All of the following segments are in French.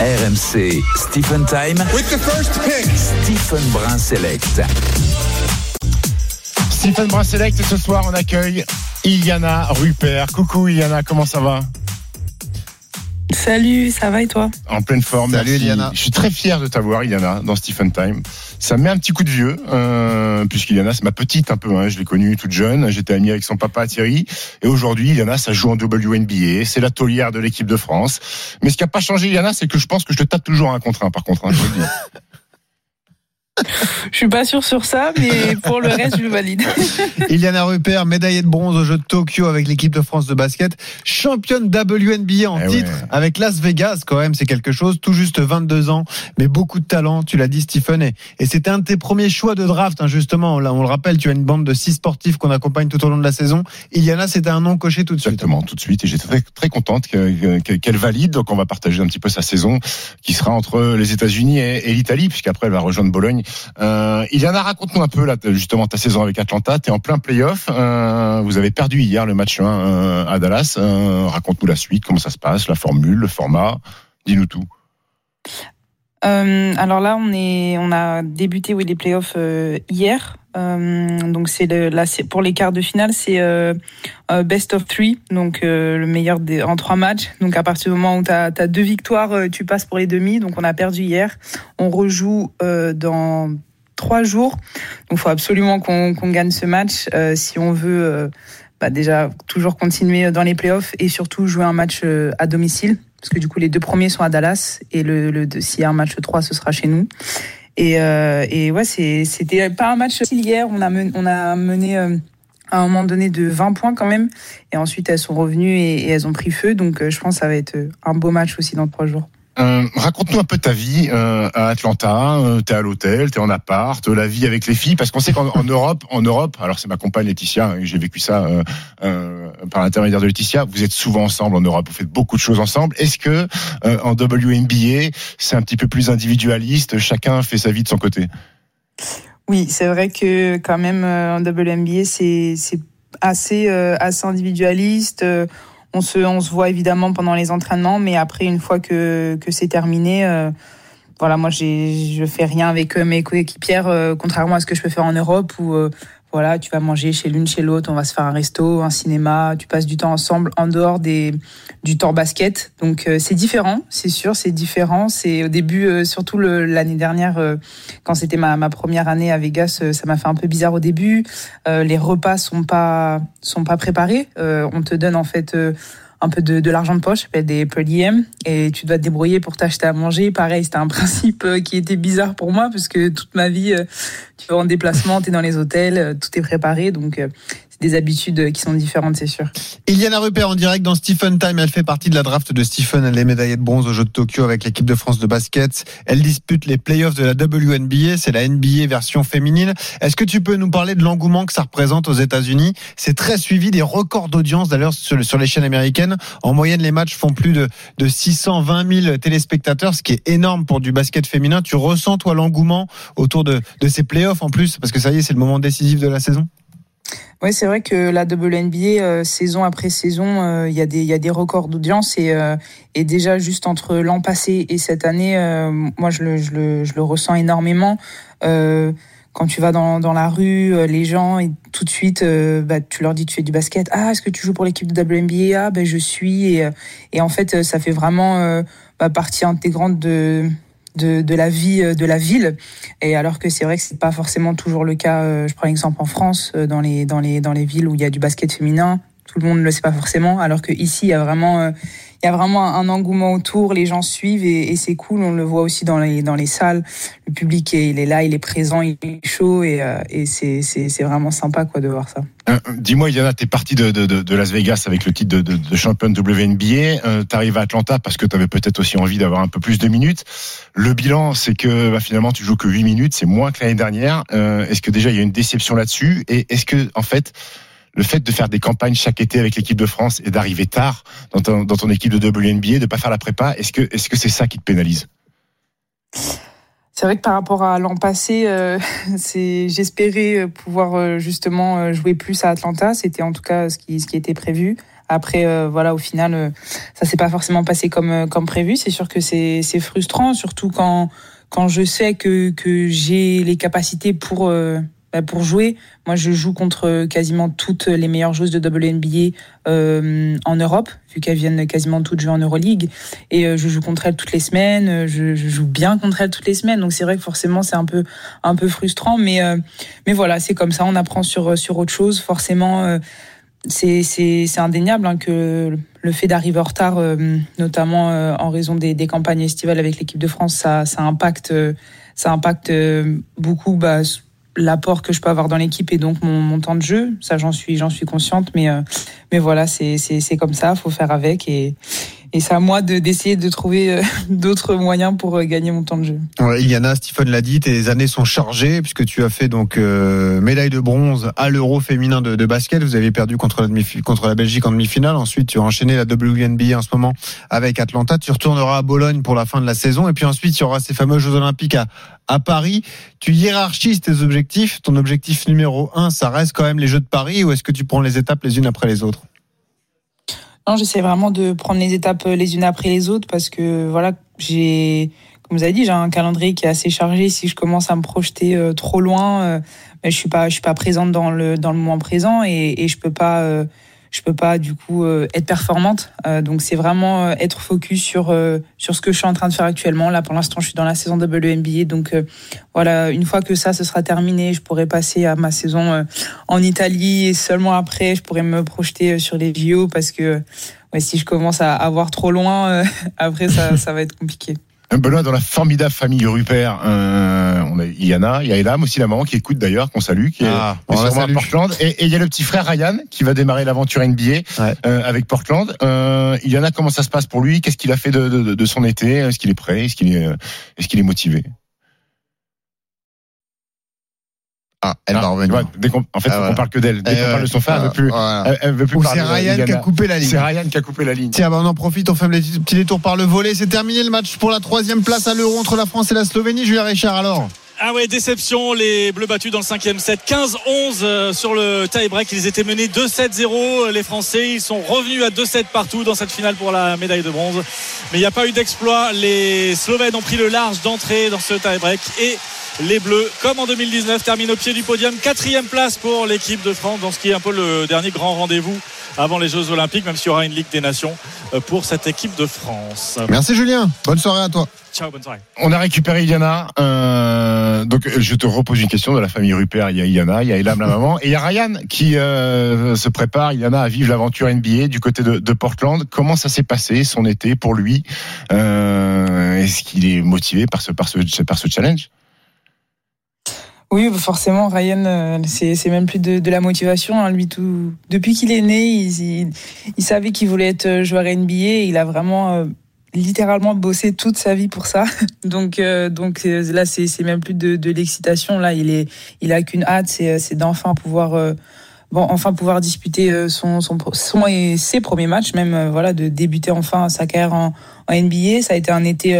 RMC Stephen Time. With the first pick. Stephen Brun Select. Stephen Brun Select, ce soir on accueille Iliana Rupert. Coucou Iliana, comment ça va? Salut, ça va et toi? En pleine forme. Salut. Iliana. Je suis très fier de t'avoir Iliana dans Stephen Time. Ça me met un petit coup de vieux, euh, puisqu'Iliana c'est ma petite un peu. Hein, je l'ai connue toute jeune. J'étais ami avec son papa Thierry. Et aujourd'hui, Iliana, ça joue en WNBA. C'est la taulière de l'équipe de France. Mais ce qui n'a pas changé, Iliana, c'est que je pense que je te tape toujours un contre un, par contre. hein, je. Je suis pas sûre sur ça, mais pour le reste, je valide. Iliana Rupert, médaillée de bronze aux Jeux de Tokyo avec l'équipe de France de basket, championne WNBA en Eh titre ouais. avec Las Vegas quand même, c'est quelque chose, tout juste 22 ans, mais beaucoup de talent, tu l'as dit Stephen, et, et c'était un de tes premiers choix de draft, hein, justement, là on le rappelle, tu as une bande de six sportifs qu'on accompagne tout au long de la saison, Iliana c'était un nom coché tout de suite. Exactement, tout de suite. Et j'étais très, très contente que- que- qu'elle valide. Donc, on va partager un petit peu sa saison qui sera entre les États-Unis et, et l'Italie, puisqu'après, elle va rejoindre Bologne. Euh, Iliana, raconte-nous un peu, là, justement, ta saison avec Atlanta. Tu es en plein playoff. Euh, vous avez perdu hier le match 1 euh, à Dallas. Euh, raconte-nous la suite, comment ça se passe, la formule, le format. Dis-nous tout. Euh, alors là, on est, on a débuté oui, les playoffs euh, hier. Euh, donc c'est là, c'est pour les quarts de finale, c'est euh, euh, best of three, donc euh, le meilleur en trois matchs. Donc à partir du moment où tu as, deux victoires, euh, tu passes pour les demi. Donc on a perdu hier. On rejoue euh, dans trois jours. Donc il faut absolument qu'on qu'on gagne ce match euh, si on veut euh, bah, déjà toujours continuer dans les playoffs et surtout jouer un match euh, à domicile. Parce que du coup, les deux premiers sont à Dallas et le, le s'il y a un match 3, ce sera chez nous. Et, euh, et ouais, c'était pas un match hier. On a, men- on a mené euh, à un moment donné de 20 points quand même. Et ensuite, elles sont revenues et, et elles ont pris feu. Donc, je pense que ça va être un beau match aussi dans trois jours. Euh, raconte-nous un peu ta vie euh, à Atlanta. Euh, t'es à l'hôtel, t'es en appart, la vie avec les filles, parce qu'on sait qu'en en Europe, en Europe, alors c'est ma compagne Laetitia, hein, j'ai vécu ça par l'intermédiaire de Laetitia. Vous êtes souvent ensemble en Europe, vous faites beaucoup de choses ensemble. Est-ce que en WNBA, c'est un petit peu plus individualiste, chacun fait sa vie de son côté? Oui, c'est vrai que quand même en WNBA, c'est assez assez individualiste. On se on voit évidemment pendant les entraînements, mais après une fois que c'est terminé, euh, voilà, moi je fais rien avec euh, mes coéquipières, euh, contrairement à ce que je peux faire en Europe où euh, voilà, tu vas manger chez l'une, chez l'autre, on va se faire un resto, un cinéma, tu passes du temps ensemble en dehors des, du temps basket. Donc euh, c'est différent, c'est sûr, c'est différent. C'est au début, euh, surtout l'année dernière, euh, quand c'était ma, ma première année à Vegas, ça m'a fait un peu bizarre au début. Les repas sont pas sont pas préparés. On te donne en fait un peu de, l'argent de poche, des diem, et tu dois te débrouiller pour t'acheter à manger. Pareil, c'était un principe euh, qui était bizarre pour moi parce que toute ma vie, euh, tu vas en déplacement, tu es dans les hôtels, euh, tout est préparé, donc des habitudes qui sont différentes, c'est sûr. Iliana Rupert en direct dans Stephen Time. Elle fait partie de la draft de Stephen. Elle est médaillée de bronze aux Jeux de Tokyo avec l'équipe de France de basket. Elle dispute les playoffs de la WNBA. C'est la NBA version féminine. Est-ce que tu peux nous parler de l'engouement que ça représente aux États-Unis? C'est très suivi, des records d'audience d'ailleurs sur, les chaînes américaines. En moyenne, les matchs font plus de, de 620 000 téléspectateurs, ce qui est énorme pour du basket féminin. Tu ressens toi l'engouement autour de, de ces playoffs en plus? Parce que ça y est, c'est le moment décisif de la saison. Oui, c'est vrai que la WNBA, euh, saison après saison, euh, il y, a des- il y a des records d'audience et, euh, et déjà juste entre l'an passé et cette année, euh, moi je le, je, le, je le ressens énormément. Euh, quand tu vas dans, dans la rue, euh, les gens, et tout de suite, euh, bah, tu leur dis tu fais du basket. Ah, est-ce que tu joues pour l'équipe de WNBA Ah, ben je suis. Et, euh, et en fait, euh, ça fait vraiment euh, bah, partie intégrante de, de, la vie euh, de la ville. Et alors que c'est vrai que c'est pas forcément toujours le cas. euh, Je prends l'exemple en France, euh, dans les dans les dans les villes où il y a du basket féminin, tout le monde ne le sait pas forcément. Alors que ici, il y a vraiment il y a vraiment un, engouement autour, les gens suivent et, c'est cool. On le voit aussi dans les dans les salles. Le public est, il est là, il est présent, il est chaud et, et c'est vraiment sympa quoi de voir ça. Euh, Dis-moi, Yana, t'es parti de, de, Las Vegas avec le titre de, de, championne WNBA. Euh, T'arrives à Atlanta parce que t'avais peut-être aussi envie d'avoir un peu plus de minutes. Le bilan, c'est que bah, finalement, tu joues que 8 minutes, c'est moins que l'année dernière. Euh, est-ce que déjà il y a une déception là-dessus? Et est-ce que, en fait, le fait de faire des campagnes chaque été avec l'équipe de France et d'arriver tard dans ton, équipe de WNBA, de pas faire la prépa, est-ce que c'est ça qui te pénalise? C'est vrai que par rapport à l'an passé, euh, j'espérais pouvoir euh, justement euh, jouer plus à Atlanta. C'était en tout cas ce qui était prévu. Après, euh, voilà, au final, euh, ça s'est pas forcément passé comme prévu. C'est sûr que c'est frustrant, surtout quand je sais que j'ai les capacités pour pour jouer. Moi, je joue contre quasiment toutes les meilleures joueuses de WNBA euh, en Europe, vu qu'elles viennent quasiment toutes jouer en Euroleague. Et euh, je joue contre elles toutes les semaines. Je, je, joue bien contre elles toutes les semaines. Donc c'est vrai que forcément c'est un peu un peu frustrant, mais euh, mais voilà, c'est comme ça. On apprend sur sur autre chose. Forcément, euh, c'est indéniable hein, que le fait d'arriver en retard, euh, notamment en raison des, campagnes estivales avec l'équipe de France, ça ça impacte ça impacte beaucoup. Bah, l'apport que je peux avoir dans l'équipe et donc mon, mon, temps de jeu. Ça, j'en suis, j'en suis consciente, mais euh, mais voilà, c'est comme ça, faut faire avec et et c'est à moi d'essayer de, trouver euh, d'autres moyens pour euh, gagner mon temps de jeu. Ouais, Iliana, Stephen l'a dit, tes années sont chargées puisque tu as fait donc euh, médaille de bronze à l'Euro féminin de, basket. Vous avez perdu contre la, contre la Belgique en demi-finale. Ensuite, tu as enchaîné la WNBA en ce moment avec Atlanta. Tu retourneras à Bologne pour la fin de la saison et puis ensuite, il y aura ces fameux Jeux Olympiques à, à Paris. Tu hiérarchises tes objectifs. Ton objectif numéro un, ça reste quand même les Jeux de Paris ou est-ce que tu prends les étapes les unes après les autres? Non, j'essaie vraiment de prendre les étapes euh, les unes après les autres parce que voilà, j'ai, comme vous avez dit, j'ai un calendrier qui est assez chargé. Si je commence à me projeter euh, trop loin, euh, ben, je suis suis pas présente dans le dans le moment présent et, et je peux pas. Je peux pas du coup euh, être performante. Euh, donc c'est vraiment euh, être focus sur sur ce que je suis en train de faire actuellement. Là pour l'instant je suis dans la saison WNBA. Donc voilà, une fois que ça ce sera terminé, je pourrai passer à ma saison en Italie et seulement après je pourrai me projeter sur les JO parce que ouais, si je commence à avoir trop loin, après ça ça va être compliqué. Benoît, dans la formidable famille Rupert, euh, on a Yana, il y a Elam aussi la maman qui écoute d'ailleurs, qu'on salue, qui est, ah, sûrement à Portland. Et, il y a le petit frère Ryan qui va démarrer l'aventure NBA ouais. euh, avec Portland. Euh, Yana, comment ça se passe pour lui? Qu'est-ce qu'il a fait de, de, de son été? Est-ce qu'il est prêt? Est-ce qu'il est, est, qu'il est motivé? Ah, elle ah, va revenir. en fait, ah, on parle que d'elle. Dès qu'on parle de son frère, elle veut plus, voilà. elle, elle veut plus c'est Ryan qui a coupé la ligne. C'est Ryan qui a coupé la ligne. Tiens, bah on en profite, on fait un petit détour par le volet. C'est terminé le match pour la troisième place à l'Euro entre la France et la Slovénie. Julien Richard, alors ah ouais, déception, les Bleus battus dans le cinquième set. 15-11 euh, sur le tie-break. Ils étaient menés 2-7-0. Les Français, ils sont revenus à 2-7 partout dans cette finale pour la médaille de bronze. Mais il n'y a pas eu d'exploit. Les Slovènes ont pris le large d'entrée dans ce tie-break et les Bleus, comme en 2019, terminent au pied du podium. Quatrième place pour l'équipe de France dans ce qui est un peu le dernier grand rendez-vous avant les Jeux Olympiques, même s'il y aura une Ligue des Nations euh, pour cette équipe de France. Merci Julien. Bonne soirée à toi. Ciao, bonne soirée. On a récupéré Iliana. Euh, donc, je te repose une question de la famille Rupert. Il y a Iliana, il y a Elam, la maman, et il y a Ryan qui euh, se prépare, Iliana, à vivre l'aventure NBA du côté de, de, Portland. Comment ça s'est passé son été pour lui euh, Est-ce qu'il est motivé par ce, par ce, par ce challenge? Oui, forcément, Ryan, euh, c'est même plus de, la motivation. Hein. Lui, tout, depuis qu'il est né, il, savait qu'il voulait être euh, joueur NBA. il a vraiment euh, littéralement bossé toute sa vie pour ça. Donc, donc là, c'est même plus de, l'excitation. Là, il est, il a qu'une hâte, c'est d'enfin pouvoir. Enfin pouvoir disputer son, son, son, et ses premiers matchs, même voilà, de débuter enfin sa carrière en, en NBA. Ça a été un été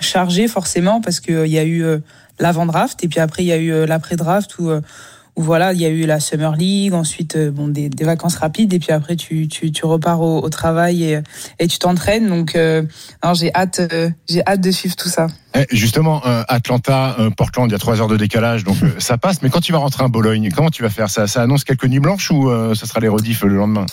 chargé forcément parce qu'il y a eu l'avant-draft. Et puis après, il y a eu euh, l'après-draft où, euh, où voilà, il y a eu la Summer League, ensuite euh, bon des, vacances rapides, et puis après tu, tu, repars au, travail et, et tu t'entraînes. Donc euh, j'ai hâte, j'ai hâte de suivre tout ça. Eh, justement, Atlanta, Portland, il y a trois heures de décalage, donc ça passe. Mais quand tu vas rentrer à Bologne, comment tu vas faire? Ça Ça annonce quelques nuits blanches ou ça sera les rediffs le lendemain?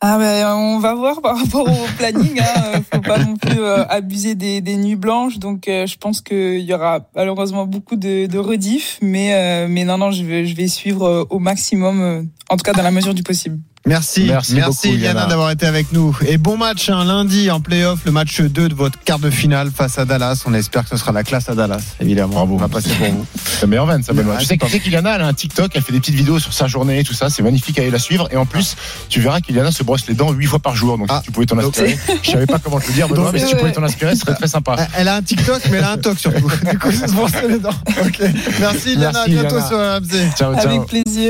Ah ben, on va voir par rapport au planning. Hein. Faut pas non plus euh, abuser des, nuits blanches. Donc, euh, je pense qu'il y aura malheureusement beaucoup de, de rediff. Mais, euh, non, non, je vais suivre au maximum, en tout cas dans la mesure du possible. Merci, Merci merci, Iliana. d'avoir été avec nous. Et bon match hein, lundi en playoff, le match 2 de votre quart de finale face à Dallas. On espère que ce sera la classe à Dallas, évidemment. Bravo. On va passer pour vous. C'est la meilleure vanne, ça, Benoît. Ouais, Tu sais, sais qu'Iliana, elle a un TikTok, elle fait des petites vidéos sur sa journée et tout ça. C'est magnifique, allez la suivre. Et en plus, tu verras qu'Iliana se brosse les dents huit fois par jour. Donc, Ah. si tu pouvais t'en inspirer. Je savais pas comment te le dire, Benoît, mais si tu pouvais t'en inspirer, ce serait très sympa. Elle- a un TikTok, mais elle a un toc surtout. Du coup, se brosser les dents. Ok. Merci Iliana, Merci, à bientôt Iliana. sur RMC. Ciao, ciao. Avec plaisir.